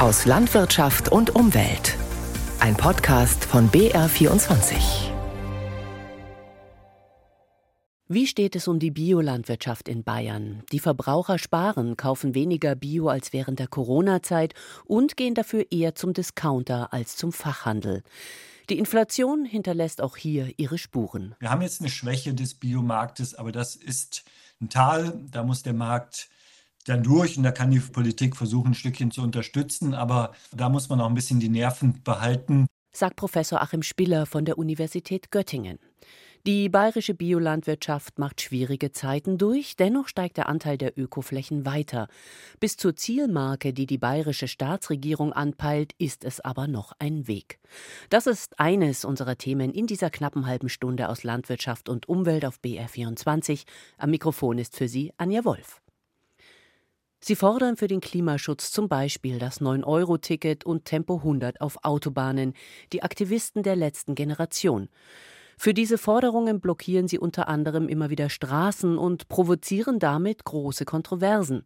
aus Landwirtschaft und Umwelt. Ein Podcast von BR24. Wie steht es um die Biolandwirtschaft in Bayern? Die Verbraucher sparen, kaufen weniger Bio als während der Corona-Zeit und gehen dafür eher zum Discounter als zum Fachhandel. Die Inflation hinterlässt auch hier ihre Spuren. Wir haben jetzt eine Schwäche des Biomarktes, aber das ist ein Tal. Da muss der Markt dann durch und da kann die Politik versuchen, ein Stückchen zu unterstützen. Aber da muss man auch ein bisschen die Nerven behalten. Sagt Professor Achim Spiller von der Universität Göttingen. Die bayerische Biolandwirtschaft macht schwierige Zeiten durch, dennoch steigt der Anteil der Ökoflächen weiter. Bis zur Zielmarke, die die bayerische Staatsregierung anpeilt, ist es aber noch ein Weg. Das ist eines unserer Themen in dieser knappen halben Stunde aus Landwirtschaft und Umwelt auf BR24. Am Mikrofon ist für Sie Anja Wolf. Sie fordern für den Klimaschutz zum Beispiel das 9-Euro-Ticket und Tempo 100 auf Autobahnen, die Aktivisten der letzten Generation. Für diese Forderungen blockieren sie unter anderem immer wieder Straßen und provozieren damit große Kontroversen.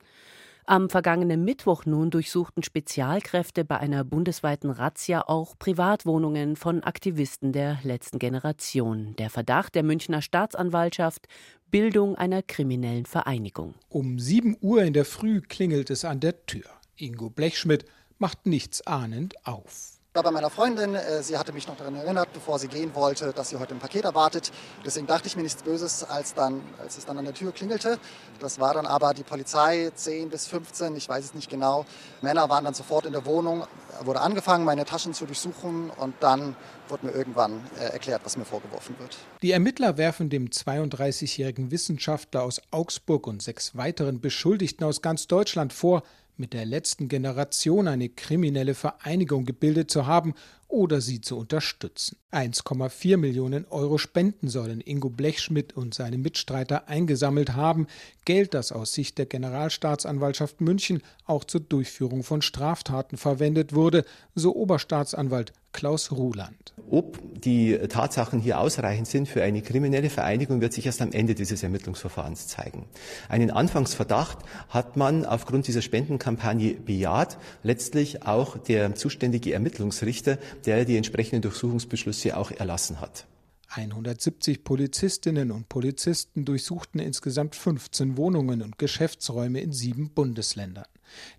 Am vergangenen Mittwoch nun durchsuchten Spezialkräfte bei einer bundesweiten Razzia auch Privatwohnungen von Aktivisten der letzten Generation. Der Verdacht der Münchner Staatsanwaltschaft Bildung einer kriminellen Vereinigung. Um 7 Uhr in der Früh klingelt es an der Tür. Ingo Blechschmidt macht nichts ahnend auf war bei meiner Freundin. Äh, sie hatte mich noch daran erinnert, bevor sie gehen wollte, dass sie heute ein Paket erwartet. Deswegen dachte ich mir nichts Böses, als, dann, als es dann an der Tür klingelte. Das war dann aber die Polizei, 10 bis 15, ich weiß es nicht genau. Männer waren dann sofort in der Wohnung, wurde angefangen, meine Taschen zu durchsuchen und dann wurde mir irgendwann äh, erklärt, was mir vorgeworfen wird. Die Ermittler werfen dem 32-jährigen Wissenschaftler aus Augsburg und sechs weiteren Beschuldigten aus ganz Deutschland vor, mit der letzten Generation eine kriminelle Vereinigung gebildet zu haben oder sie zu unterstützen. 1,4 Millionen Euro Spenden sollen Ingo Blechschmidt und seine Mitstreiter eingesammelt haben, Geld, das aus Sicht der Generalstaatsanwaltschaft München auch zur Durchführung von Straftaten verwendet wurde, so Oberstaatsanwalt Klaus Ruland. Ob die Tatsachen hier ausreichend sind für eine kriminelle Vereinigung, wird sich erst am Ende dieses Ermittlungsverfahrens zeigen. Einen Anfangsverdacht hat man aufgrund dieser Spendenkampagne bejaht, letztlich auch der zuständige Ermittlungsrichter, der die entsprechenden Durchsuchungsbeschlüsse auch erlassen hat. 170 Polizistinnen und Polizisten durchsuchten insgesamt 15 Wohnungen und Geschäftsräume in sieben Bundesländern.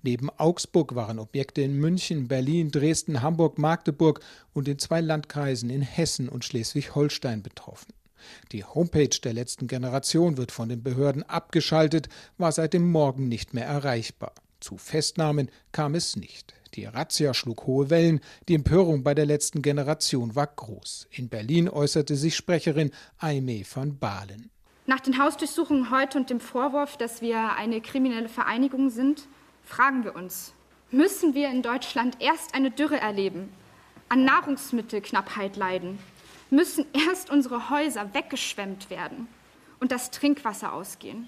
Neben Augsburg waren Objekte in München, Berlin, Dresden, Hamburg, Magdeburg und in zwei Landkreisen in Hessen und Schleswig-Holstein betroffen. Die Homepage der letzten Generation wird von den Behörden abgeschaltet, war seit dem Morgen nicht mehr erreichbar. Zu Festnahmen kam es nicht. Die Razzia schlug hohe Wellen, die Empörung bei der letzten Generation war groß. In Berlin äußerte sich Sprecherin Aimee van Balen. Nach den Hausdurchsuchungen heute und dem Vorwurf, dass wir eine kriminelle Vereinigung sind, fragen wir uns, müssen wir in Deutschland erst eine Dürre erleben, an Nahrungsmittelknappheit leiden, müssen erst unsere Häuser weggeschwemmt werden und das Trinkwasser ausgehen,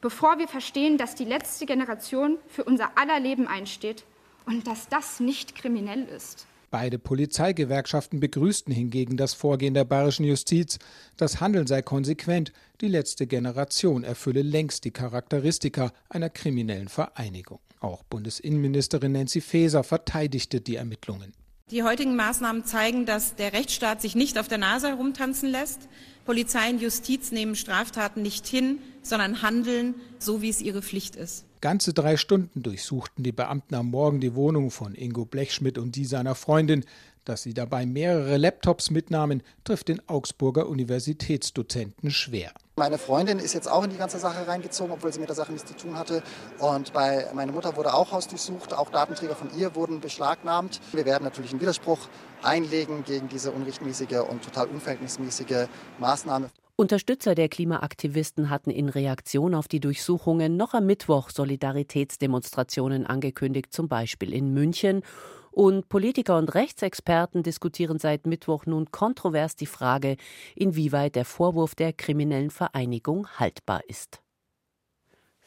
bevor wir verstehen, dass die letzte Generation für unser aller Leben einsteht und dass das nicht kriminell ist. Beide Polizeigewerkschaften begrüßten hingegen das Vorgehen der bayerischen Justiz. Das Handeln sei konsequent, die letzte Generation erfülle längst die Charakteristika einer kriminellen Vereinigung. Auch Bundesinnenministerin Nancy Faeser verteidigte die Ermittlungen. Die heutigen Maßnahmen zeigen, dass der Rechtsstaat sich nicht auf der Nase herumtanzen lässt. Polizei und Justiz nehmen Straftaten nicht hin, sondern handeln, so wie es ihre Pflicht ist. Ganze drei Stunden durchsuchten die Beamten am Morgen die Wohnung von Ingo Blechschmidt und die seiner Freundin. Dass sie dabei mehrere Laptops mitnahmen, trifft den Augsburger Universitätsdozenten schwer. Meine Freundin ist jetzt auch in die ganze Sache reingezogen, obwohl sie mit der Sache nichts zu tun hatte. Und bei meiner Mutter wurde auch Haus durchsucht, auch Datenträger von ihr wurden beschlagnahmt. Wir werden natürlich einen Widerspruch einlegen gegen diese unrechtmäßige und total unverhältnismäßige Maßnahme. Unterstützer der Klimaaktivisten hatten in Reaktion auf die Durchsuchungen noch am Mittwoch Solidaritätsdemonstrationen angekündigt, zum Beispiel in München. Und Politiker und Rechtsexperten diskutieren seit Mittwoch nun kontrovers die Frage, inwieweit der Vorwurf der kriminellen Vereinigung haltbar ist.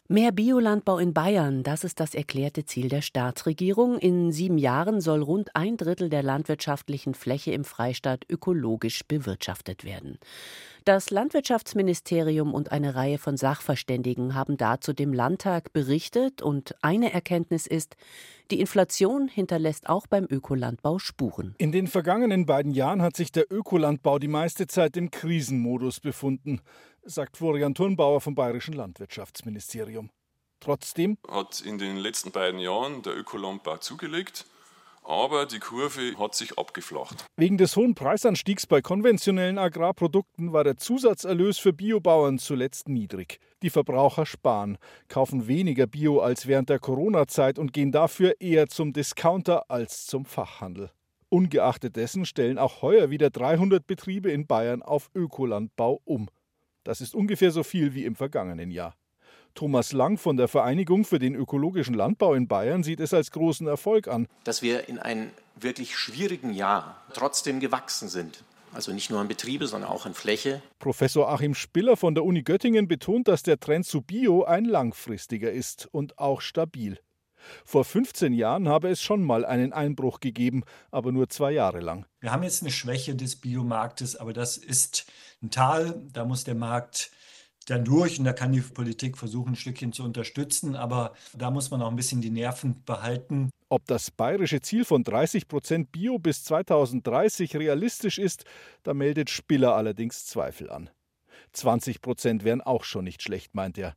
Mehr Biolandbau in Bayern, das ist das erklärte Ziel der Staatsregierung. In sieben Jahren soll rund ein Drittel der landwirtschaftlichen Fläche im Freistaat ökologisch bewirtschaftet werden. Das Landwirtschaftsministerium und eine Reihe von Sachverständigen haben dazu dem Landtag berichtet und eine Erkenntnis ist, die Inflation hinterlässt auch beim Ökolandbau Spuren. In den vergangenen beiden Jahren hat sich der Ökolandbau die meiste Zeit im Krisenmodus befunden sagt Florian Turnbauer vom Bayerischen Landwirtschaftsministerium. Trotzdem hat in den letzten beiden Jahren der Ökolandbau zugelegt, aber die Kurve hat sich abgeflacht. Wegen des hohen Preisanstiegs bei konventionellen Agrarprodukten war der Zusatzerlös für Biobauern zuletzt niedrig. Die Verbraucher sparen, kaufen weniger Bio als während der Corona-Zeit und gehen dafür eher zum Discounter als zum Fachhandel. Ungeachtet dessen stellen auch heuer wieder 300 Betriebe in Bayern auf Ökolandbau um. Das ist ungefähr so viel wie im vergangenen Jahr. Thomas Lang von der Vereinigung für den ökologischen Landbau in Bayern sieht es als großen Erfolg an. Dass wir in einem wirklich schwierigen Jahr trotzdem gewachsen sind. Also nicht nur an Betriebe, sondern auch an Fläche. Professor Achim Spiller von der Uni Göttingen betont, dass der Trend zu Bio ein langfristiger ist und auch stabil. Vor 15 Jahren habe es schon mal einen Einbruch gegeben, aber nur zwei Jahre lang. Wir haben jetzt eine Schwäche des Biomarktes, aber das ist ein Tal, da muss der Markt dann durch und da kann die Politik versuchen, ein Stückchen zu unterstützen, aber da muss man auch ein bisschen die Nerven behalten. Ob das bayerische Ziel von 30 Prozent Bio bis 2030 realistisch ist, da meldet Spiller allerdings Zweifel an. 20 Prozent wären auch schon nicht schlecht, meint er.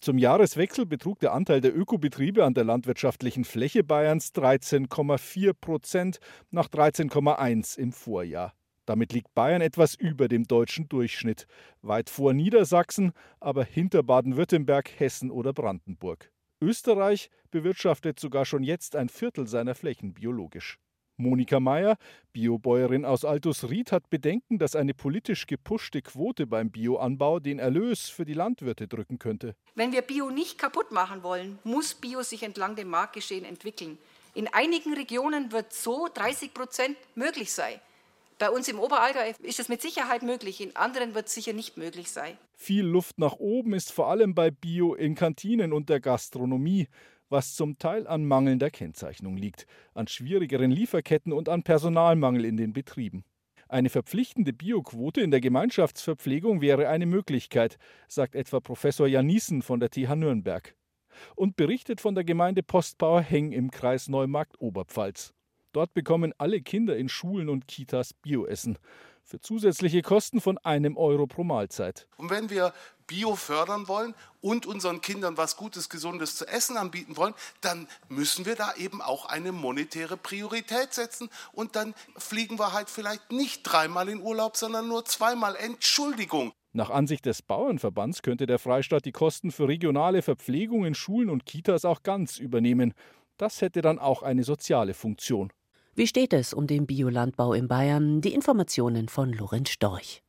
Zum Jahreswechsel betrug der Anteil der Ökobetriebe an der landwirtschaftlichen Fläche Bayerns 13,4 Prozent nach 13,1 im Vorjahr. Damit liegt Bayern etwas über dem deutschen Durchschnitt, weit vor Niedersachsen, aber hinter Baden-Württemberg, Hessen oder Brandenburg. Österreich bewirtschaftet sogar schon jetzt ein Viertel seiner Flächen biologisch. Monika Meyer, Biobäuerin aus Altusried, hat Bedenken, dass eine politisch gepuschte Quote beim Bioanbau den Erlös für die Landwirte drücken könnte. Wenn wir Bio nicht kaputt machen wollen, muss Bio sich entlang dem Marktgeschehen entwickeln. In einigen Regionen wird so 30 Prozent möglich sein. Bei uns im Oberallgäu ist es mit Sicherheit möglich, in anderen wird es sicher nicht möglich sein. Viel Luft nach oben ist vor allem bei Bio in Kantinen und der Gastronomie was zum Teil an mangelnder Kennzeichnung liegt, an schwierigeren Lieferketten und an Personalmangel in den Betrieben. Eine verpflichtende Bioquote in der Gemeinschaftsverpflegung wäre eine Möglichkeit, sagt etwa Professor Janissen von der TH Nürnberg und berichtet von der Gemeinde Postbauer Heng im Kreis Neumarkt-Oberpfalz. Dort bekommen alle Kinder in Schulen und Kitas Bioessen für zusätzliche Kosten von einem Euro pro Mahlzeit. Und wenn wir Bio fördern wollen und unseren Kindern was Gutes, Gesundes zu essen anbieten wollen, dann müssen wir da eben auch eine monetäre Priorität setzen. Und dann fliegen wir halt vielleicht nicht dreimal in Urlaub, sondern nur zweimal. Entschuldigung. Nach Ansicht des Bauernverbands könnte der Freistaat die Kosten für regionale Verpflegung in Schulen und Kitas auch ganz übernehmen. Das hätte dann auch eine soziale Funktion. Wie steht es um den Biolandbau in Bayern? Die Informationen von Lorenz Storch.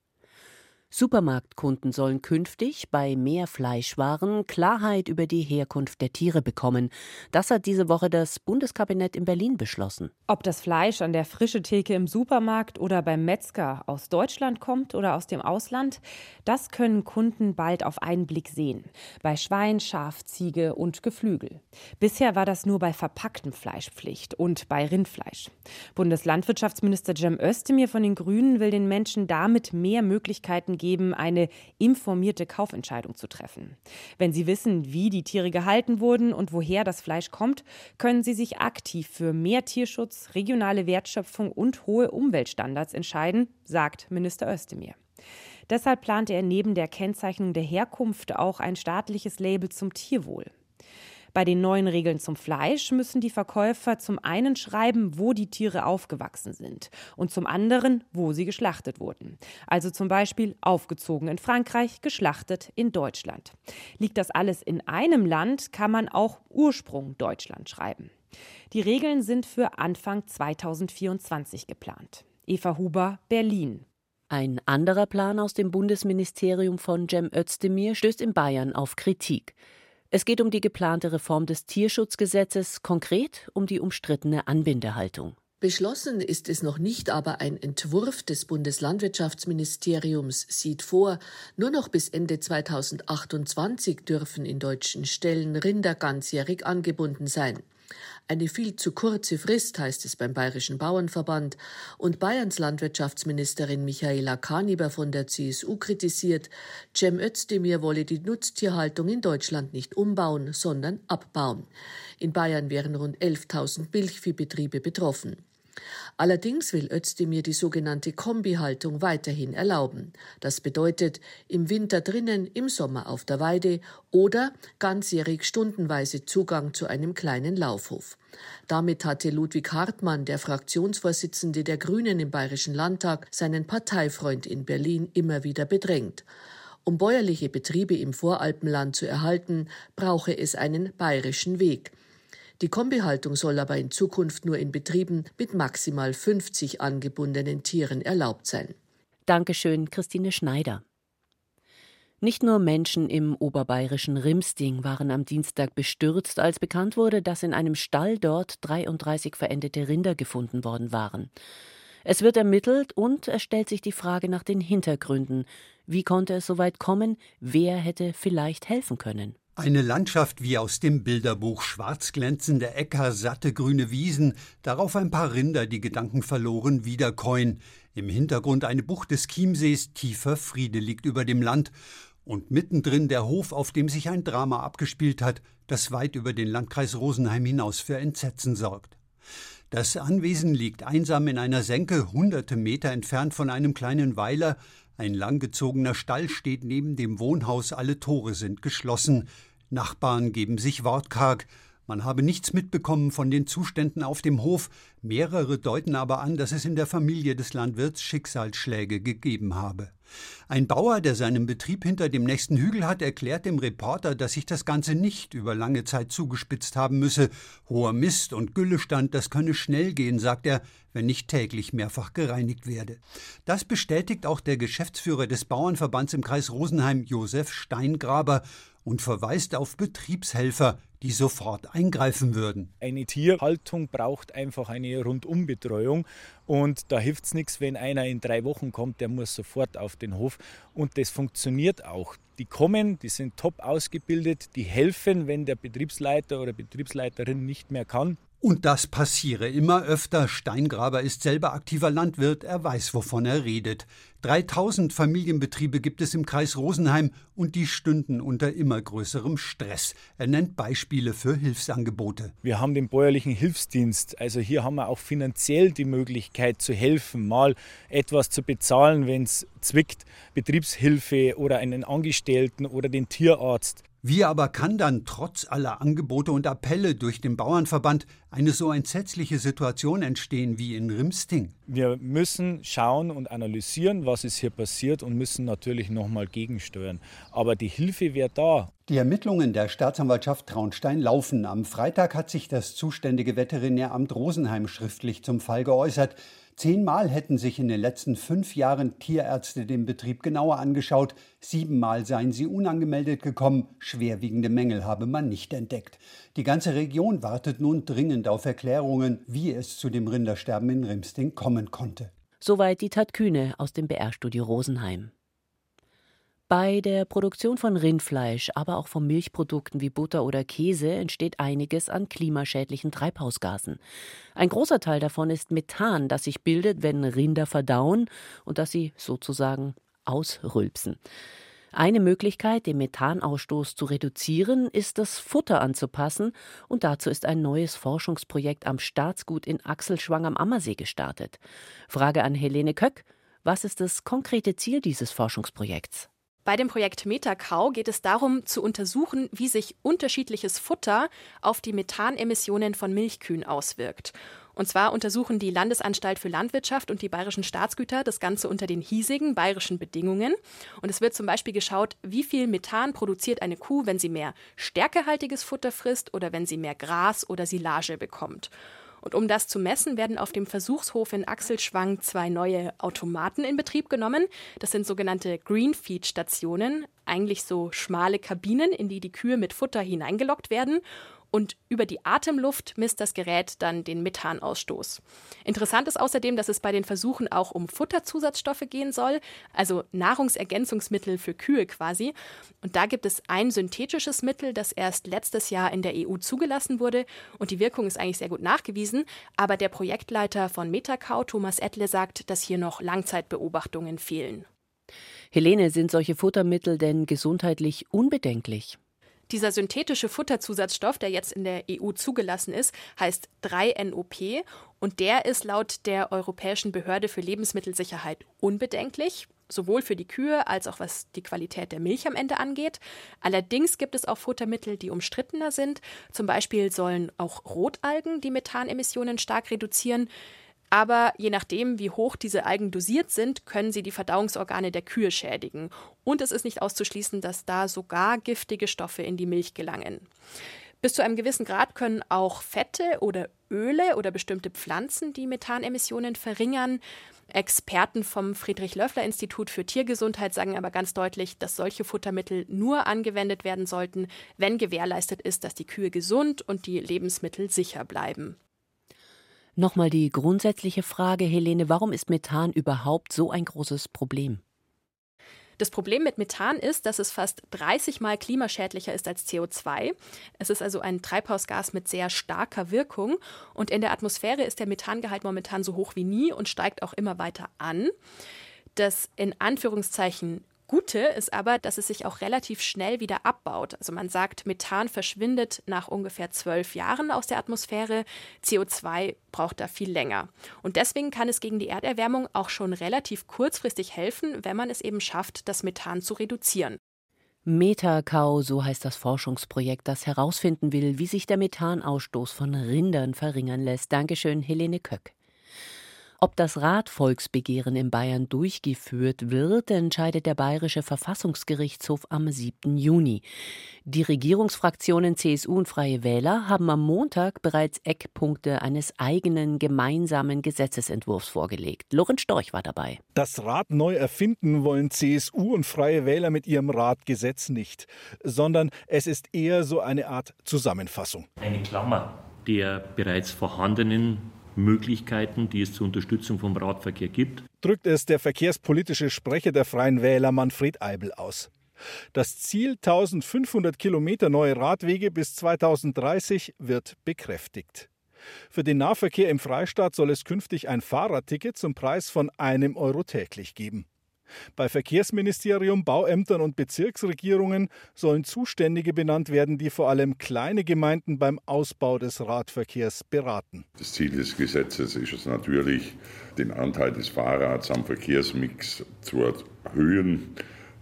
Supermarktkunden sollen künftig bei mehr Fleischwaren Klarheit über die Herkunft der Tiere bekommen. Das hat diese Woche das Bundeskabinett in Berlin beschlossen. Ob das Fleisch an der frische Theke im Supermarkt oder beim Metzger aus Deutschland kommt oder aus dem Ausland, das können Kunden bald auf einen Blick sehen. Bei Schwein, Schaf, Ziege und Geflügel. Bisher war das nur bei verpacktem Fleisch Pflicht und bei Rindfleisch. Bundeslandwirtschaftsminister Cem Özdemir von den Grünen will den Menschen damit mehr Möglichkeiten geben, eine informierte Kaufentscheidung zu treffen. Wenn Sie wissen, wie die Tiere gehalten wurden und woher das Fleisch kommt, können Sie sich aktiv für mehr Tierschutz, regionale Wertschöpfung und hohe Umweltstandards entscheiden, sagt Minister Özdemir. Deshalb plant er neben der Kennzeichnung der Herkunft auch ein staatliches Label zum Tierwohl. Bei den neuen Regeln zum Fleisch müssen die Verkäufer zum einen schreiben, wo die Tiere aufgewachsen sind und zum anderen, wo sie geschlachtet wurden. Also zum Beispiel aufgezogen in Frankreich, geschlachtet in Deutschland. Liegt das alles in einem Land, kann man auch Ursprung Deutschland schreiben. Die Regeln sind für Anfang 2024 geplant. Eva Huber, Berlin. Ein anderer Plan aus dem Bundesministerium von Cem Özdemir stößt in Bayern auf Kritik. Es geht um die geplante Reform des Tierschutzgesetzes, konkret um die umstrittene Anbindehaltung. Beschlossen ist es noch nicht, aber ein Entwurf des Bundeslandwirtschaftsministeriums sieht vor, nur noch bis Ende 2028 dürfen in deutschen Ställen Rinder ganzjährig angebunden sein. Eine viel zu kurze Frist, heißt es beim Bayerischen Bauernverband. Und Bayerns Landwirtschaftsministerin Michaela Kaniber von der CSU kritisiert, Cem Özdemir wolle die Nutztierhaltung in Deutschland nicht umbauen, sondern abbauen. In Bayern wären rund 11.000 Milchviehbetriebe betroffen. Allerdings will Özdemir die sogenannte Kombihaltung weiterhin erlauben. Das bedeutet im Winter drinnen, im Sommer auf der Weide oder ganzjährig stundenweise Zugang zu einem kleinen Laufhof. Damit hatte Ludwig Hartmann, der Fraktionsvorsitzende der Grünen im Bayerischen Landtag, seinen Parteifreund in Berlin immer wieder bedrängt. Um bäuerliche Betriebe im Voralpenland zu erhalten, brauche es einen bayerischen Weg. Die Kombihaltung soll aber in Zukunft nur in Betrieben mit maximal 50 angebundenen Tieren erlaubt sein. Dankeschön, Christine Schneider. Nicht nur Menschen im oberbayerischen Rimsting waren am Dienstag bestürzt, als bekannt wurde, dass in einem Stall dort 33 verendete Rinder gefunden worden waren. Es wird ermittelt und es stellt sich die Frage nach den Hintergründen. Wie konnte es so weit kommen? Wer hätte vielleicht helfen können? Eine Landschaft wie aus dem Bilderbuch, schwarz glänzende Äcker, satte grüne Wiesen, darauf ein paar Rinder, die Gedanken verloren wiederkäuen. Im Hintergrund eine Bucht des Chiemsees, tiefer Friede liegt über dem Land. Und mittendrin der Hof, auf dem sich ein Drama abgespielt hat, das weit über den Landkreis Rosenheim hinaus für Entsetzen sorgt. Das Anwesen liegt einsam in einer Senke, hunderte Meter entfernt von einem kleinen Weiler, ein langgezogener Stall steht neben dem Wohnhaus, alle Tore sind geschlossen. Nachbarn geben sich wortkarg. Man habe nichts mitbekommen von den Zuständen auf dem Hof, mehrere deuten aber an, dass es in der Familie des Landwirts Schicksalsschläge gegeben habe. Ein Bauer, der seinen Betrieb hinter dem nächsten Hügel hat, erklärt dem Reporter, dass sich das Ganze nicht über lange Zeit zugespitzt haben müsse. Hoher Mist und Güllestand, das könne schnell gehen, sagt er, wenn nicht täglich mehrfach gereinigt werde. Das bestätigt auch der Geschäftsführer des Bauernverbands im Kreis Rosenheim, Josef Steingraber, und verweist auf Betriebshelfer, die sofort eingreifen würden. Eine Tierhaltung braucht einfach eine Rundumbetreuung und da hilft es nichts, wenn einer in drei Wochen kommt, der muss sofort auf den Hof und das funktioniert auch. Die kommen, die sind top ausgebildet, die helfen, wenn der Betriebsleiter oder Betriebsleiterin nicht mehr kann. Und das passiere immer öfter. Steingraber ist selber aktiver Landwirt, er weiß, wovon er redet. 3000 Familienbetriebe gibt es im Kreis Rosenheim und die stünden unter immer größerem Stress. Er nennt Beispiele für Hilfsangebote. Wir haben den bäuerlichen Hilfsdienst, also hier haben wir auch finanziell die Möglichkeit zu helfen, mal etwas zu bezahlen, wenn es zwickt, Betriebshilfe oder einen Angestellten oder den Tierarzt. Wie aber kann dann trotz aller Angebote und Appelle durch den Bauernverband eine so entsetzliche Situation entstehen wie in Rimsting? Wir müssen schauen und analysieren, was ist hier passiert und müssen natürlich nochmal gegensteuern. Aber die Hilfe wäre da. Die Ermittlungen der Staatsanwaltschaft Traunstein laufen. Am Freitag hat sich das zuständige Veterinäramt Rosenheim schriftlich zum Fall geäußert. Zehnmal hätten sich in den letzten fünf Jahren Tierärzte den Betrieb genauer angeschaut. Siebenmal seien sie unangemeldet gekommen. Schwerwiegende Mängel habe man nicht entdeckt. Die ganze Region wartet nun dringend auf Erklärungen, wie es zu dem Rindersterben in Rimsting kommen konnte. Soweit die Tat Kühne aus dem BR-Studio Rosenheim. Bei der Produktion von Rindfleisch, aber auch von Milchprodukten wie Butter oder Käse entsteht einiges an klimaschädlichen Treibhausgasen. Ein großer Teil davon ist Methan, das sich bildet, wenn Rinder verdauen und das sie sozusagen ausrülpsen. Eine Möglichkeit, den Methanausstoß zu reduzieren, ist das Futter anzupassen, und dazu ist ein neues Forschungsprojekt am Staatsgut in Achselschwang am Ammersee gestartet. Frage an Helene Köck: Was ist das konkrete Ziel dieses Forschungsprojekts? Bei dem Projekt Metakau geht es darum, zu untersuchen, wie sich unterschiedliches Futter auf die Methanemissionen von Milchkühen auswirkt. Und zwar untersuchen die Landesanstalt für Landwirtschaft und die bayerischen Staatsgüter das Ganze unter den hiesigen bayerischen Bedingungen. Und es wird zum Beispiel geschaut, wie viel Methan produziert eine Kuh, wenn sie mehr stärkehaltiges Futter frisst oder wenn sie mehr Gras oder Silage bekommt. Und um das zu messen, werden auf dem Versuchshof in Axelschwang zwei neue Automaten in Betrieb genommen. Das sind sogenannte Greenfeed-Stationen, eigentlich so schmale Kabinen, in die die Kühe mit Futter hineingelockt werden. Und über die Atemluft misst das Gerät dann den Methanausstoß. Interessant ist außerdem, dass es bei den Versuchen auch um Futterzusatzstoffe gehen soll, also Nahrungsergänzungsmittel für Kühe quasi. Und da gibt es ein synthetisches Mittel, das erst letztes Jahr in der EU zugelassen wurde und die Wirkung ist eigentlich sehr gut nachgewiesen. Aber der Projektleiter von Metacau, Thomas Ettle, sagt, dass hier noch Langzeitbeobachtungen fehlen. Helene, sind solche Futtermittel denn gesundheitlich unbedenklich? Dieser synthetische Futterzusatzstoff, der jetzt in der EU zugelassen ist, heißt 3NOP und der ist laut der Europäischen Behörde für Lebensmittelsicherheit unbedenklich, sowohl für die Kühe als auch was die Qualität der Milch am Ende angeht. Allerdings gibt es auch Futtermittel, die umstrittener sind. Zum Beispiel sollen auch Rotalgen die Methanemissionen stark reduzieren. Aber je nachdem, wie hoch diese Algen dosiert sind, können sie die Verdauungsorgane der Kühe schädigen. Und es ist nicht auszuschließen, dass da sogar giftige Stoffe in die Milch gelangen. Bis zu einem gewissen Grad können auch Fette oder Öle oder bestimmte Pflanzen die Methanemissionen verringern. Experten vom Friedrich-Löffler-Institut für Tiergesundheit sagen aber ganz deutlich, dass solche Futtermittel nur angewendet werden sollten, wenn gewährleistet ist, dass die Kühe gesund und die Lebensmittel sicher bleiben. Nochmal die grundsätzliche Frage, Helene, warum ist Methan überhaupt so ein großes Problem? Das Problem mit Methan ist, dass es fast 30 Mal klimaschädlicher ist als CO2. Es ist also ein Treibhausgas mit sehr starker Wirkung. Und in der Atmosphäre ist der Methangehalt momentan so hoch wie nie und steigt auch immer weiter an. Das in Anführungszeichen Gute ist aber, dass es sich auch relativ schnell wieder abbaut. Also man sagt, Methan verschwindet nach ungefähr zwölf Jahren aus der Atmosphäre, CO2 braucht da viel länger. Und deswegen kann es gegen die Erderwärmung auch schon relativ kurzfristig helfen, wenn man es eben schafft, das Methan zu reduzieren. Metakau, so heißt das Forschungsprojekt, das herausfinden will, wie sich der Methanausstoß von Rindern verringern lässt. Dankeschön, Helene Köck. Ob das Radvolksbegehren in Bayern durchgeführt wird, entscheidet der Bayerische Verfassungsgerichtshof am 7. Juni. Die Regierungsfraktionen CSU und Freie Wähler haben am Montag bereits Eckpunkte eines eigenen gemeinsamen Gesetzesentwurfs vorgelegt. Lorenz Storch war dabei. Das Rad neu erfinden wollen CSU und Freie Wähler mit ihrem Radgesetz nicht, sondern es ist eher so eine Art Zusammenfassung. Eine Klammer der bereits vorhandenen Möglichkeiten, die es zur Unterstützung vom Radverkehr gibt. Drückt es der verkehrspolitische Sprecher der Freien Wähler Manfred Eibel aus. Das Ziel 1500 Kilometer neue Radwege bis 2030 wird bekräftigt. Für den Nahverkehr im Freistaat soll es künftig ein Fahrradticket zum Preis von einem Euro täglich geben. Bei Verkehrsministerium, Bauämtern und Bezirksregierungen sollen Zuständige benannt werden, die vor allem kleine Gemeinden beim Ausbau des Radverkehrs beraten. Das Ziel des Gesetzes ist es natürlich, den Anteil des Fahrrads am Verkehrsmix zu erhöhen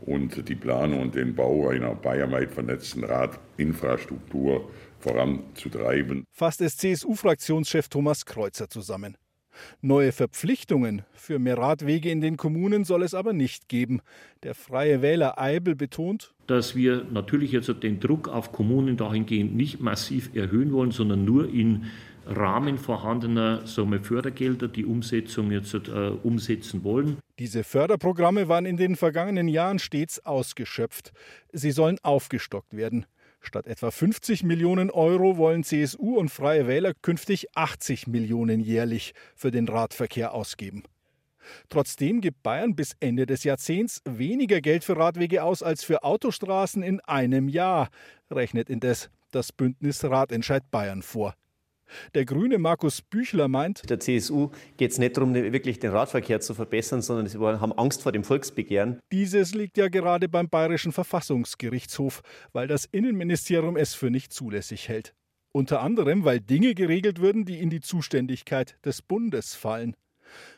und die Planung und den Bau einer bayernweit vernetzten Radinfrastruktur voranzutreiben. Fasst es CSU-Fraktionschef Thomas Kreuzer zusammen. Neue Verpflichtungen für mehr Radwege in den Kommunen soll es aber nicht geben. Der Freie Wähler Eibel betont, dass wir natürlich jetzt den Druck auf Kommunen dahingehend nicht massiv erhöhen wollen, sondern nur in Rahmen vorhandener wir, Fördergelder die Umsetzung jetzt äh, umsetzen wollen. Diese Förderprogramme waren in den vergangenen Jahren stets ausgeschöpft. Sie sollen aufgestockt werden. Statt etwa 50 Millionen Euro wollen CSU und Freie Wähler künftig 80 Millionen jährlich für den Radverkehr ausgeben. Trotzdem gibt Bayern bis Ende des Jahrzehnts weniger Geld für Radwege aus als für Autostraßen in einem Jahr, rechnet indes das Bündnis Radentscheid Bayern vor. Der grüne Markus Büchler meint, der CSU geht es nicht darum, wirklich den Radverkehr zu verbessern, sondern sie haben Angst vor dem Volksbegehren. Dieses liegt ja gerade beim Bayerischen Verfassungsgerichtshof, weil das Innenministerium es für nicht zulässig hält. Unter anderem, weil Dinge geregelt würden, die in die Zuständigkeit des Bundes fallen.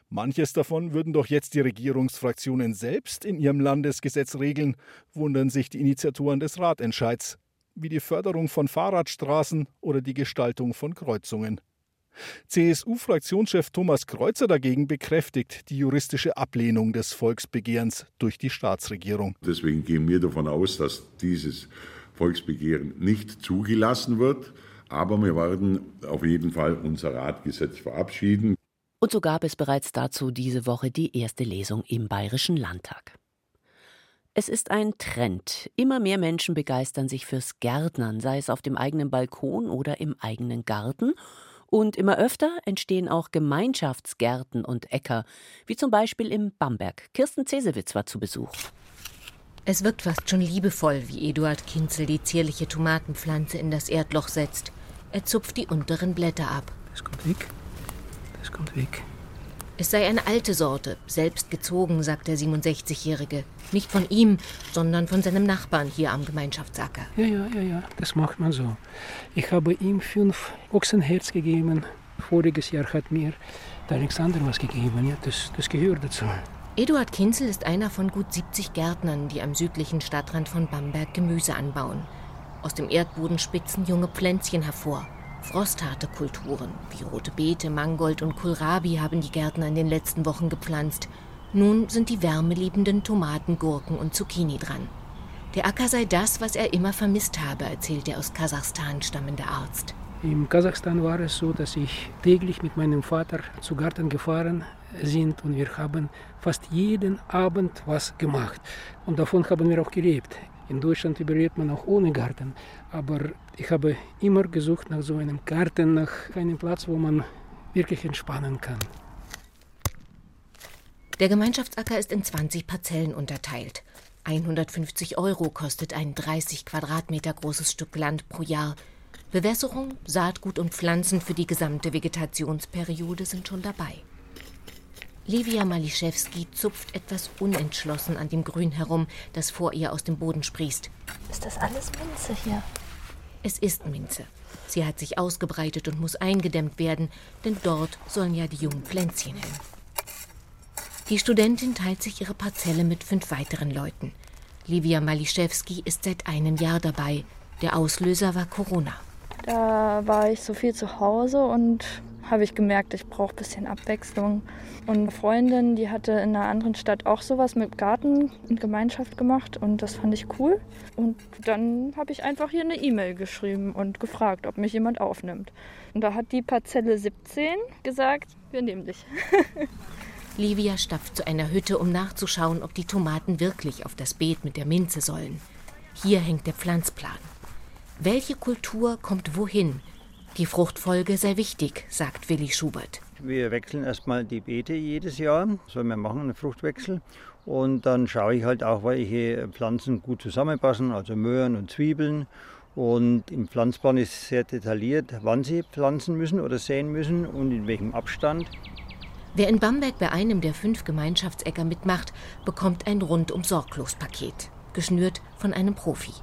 Manches davon würden doch jetzt die Regierungsfraktionen selbst in ihrem Landesgesetz regeln, wundern sich die Initiatoren des Ratentscheids wie die Förderung von Fahrradstraßen oder die Gestaltung von Kreuzungen. CSU-Fraktionschef Thomas Kreuzer dagegen bekräftigt die juristische Ablehnung des Volksbegehrens durch die Staatsregierung. Deswegen gehen wir davon aus, dass dieses Volksbegehren nicht zugelassen wird. Aber wir werden auf jeden Fall unser Radgesetz verabschieden. Und so gab es bereits dazu diese Woche die erste Lesung im Bayerischen Landtag. Es ist ein Trend. Immer mehr Menschen begeistern sich fürs Gärtnern, sei es auf dem eigenen Balkon oder im eigenen Garten. Und immer öfter entstehen auch Gemeinschaftsgärten und Äcker, wie zum Beispiel im Bamberg. Kirsten Cesewitz war zu Besuch. Es wirkt fast schon liebevoll, wie Eduard Kinzel die zierliche Tomatenpflanze in das Erdloch setzt. Er zupft die unteren Blätter ab. Das kommt weg. Das kommt weg. Es sei eine alte Sorte, selbst gezogen, sagt der 67-Jährige. Nicht von ihm, sondern von seinem Nachbarn hier am Gemeinschaftsacker. Ja, ja, ja, ja, das macht man so. Ich habe ihm fünf Ochsenherz gegeben. Voriges Jahr hat mir der Alexander was gegeben. Ja, das, das gehört dazu. Eduard Kinzel ist einer von gut 70 Gärtnern, die am südlichen Stadtrand von Bamberg Gemüse anbauen. Aus dem Erdboden spitzen junge Pflänzchen hervor. Frostharte Kulturen wie rote Beete, Mangold und Kohlrabi haben die Gärtner in den letzten Wochen gepflanzt. Nun sind die wärmeliebenden Tomaten, Gurken und Zucchini dran. Der Acker sei das, was er immer vermisst habe, erzählt der aus Kasachstan stammende Arzt. In Kasachstan war es so, dass ich täglich mit meinem Vater zu Garten gefahren sind und wir haben fast jeden Abend was gemacht. Und davon haben wir auch gelebt. In Deutschland überlebt man auch ohne Garten. Aber ich habe immer gesucht nach so einem Garten, nach einem Platz, wo man wirklich entspannen kann. Der Gemeinschaftsacker ist in 20 Parzellen unterteilt. 150 Euro kostet ein 30 Quadratmeter großes Stück Land pro Jahr. Bewässerung, Saatgut und Pflanzen für die gesamte Vegetationsperiode sind schon dabei. Livia Maliszewski zupft etwas unentschlossen an dem Grün herum, das vor ihr aus dem Boden sprießt. Ist das alles Minze hier? Es ist Minze. Sie hat sich ausgebreitet und muss eingedämmt werden, denn dort sollen ja die jungen Pflänzchen hin. Die Studentin teilt sich ihre Parzelle mit fünf weiteren Leuten. Livia Maliszewski ist seit einem Jahr dabei. Der Auslöser war Corona. Da war ich so viel zu Hause und habe ich gemerkt, ich brauche ein bisschen Abwechslung. Und eine Freundin, die hatte in einer anderen Stadt auch sowas mit Garten und Gemeinschaft gemacht und das fand ich cool. Und dann habe ich einfach hier eine E-Mail geschrieben und gefragt, ob mich jemand aufnimmt. Und da hat die Parzelle 17 gesagt, wir nehmen dich. Livia stapft zu einer Hütte, um nachzuschauen, ob die Tomaten wirklich auf das Beet mit der Minze sollen. Hier hängt der Pflanzplan. Welche Kultur kommt wohin? Die Fruchtfolge sei wichtig, sagt Willi Schubert. Wir wechseln erstmal die Beete jedes Jahr, so wir machen einen Fruchtwechsel. Und dann schaue ich halt auch, welche Pflanzen gut zusammenpassen, also Möhren und Zwiebeln. Und im Pflanzplan ist sehr detailliert, wann sie pflanzen müssen oder säen müssen und in welchem Abstand. Wer in Bamberg bei einem der fünf Gemeinschaftsäcker mitmacht, bekommt ein rundum sorglos Paket, geschnürt von einem Profi.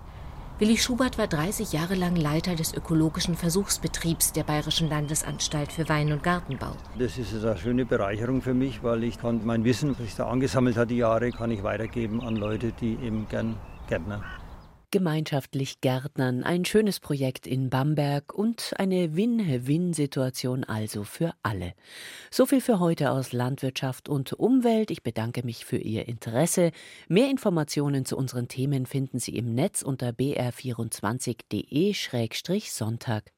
Willi Schubert war 30 Jahre lang Leiter des ökologischen Versuchsbetriebs der Bayerischen Landesanstalt für Wein- und Gartenbau. Das ist eine schöne Bereicherung für mich, weil ich kann mein Wissen, was ich da angesammelt habe, die Jahre, kann ich weitergeben an Leute, die eben gern Gärtner Gemeinschaftlich Gärtnern, ein schönes Projekt in Bamberg und eine Win-Win-Situation also für alle. So viel für heute aus Landwirtschaft und Umwelt. Ich bedanke mich für Ihr Interesse. Mehr Informationen zu unseren Themen finden Sie im Netz unter br24.de-sonntag.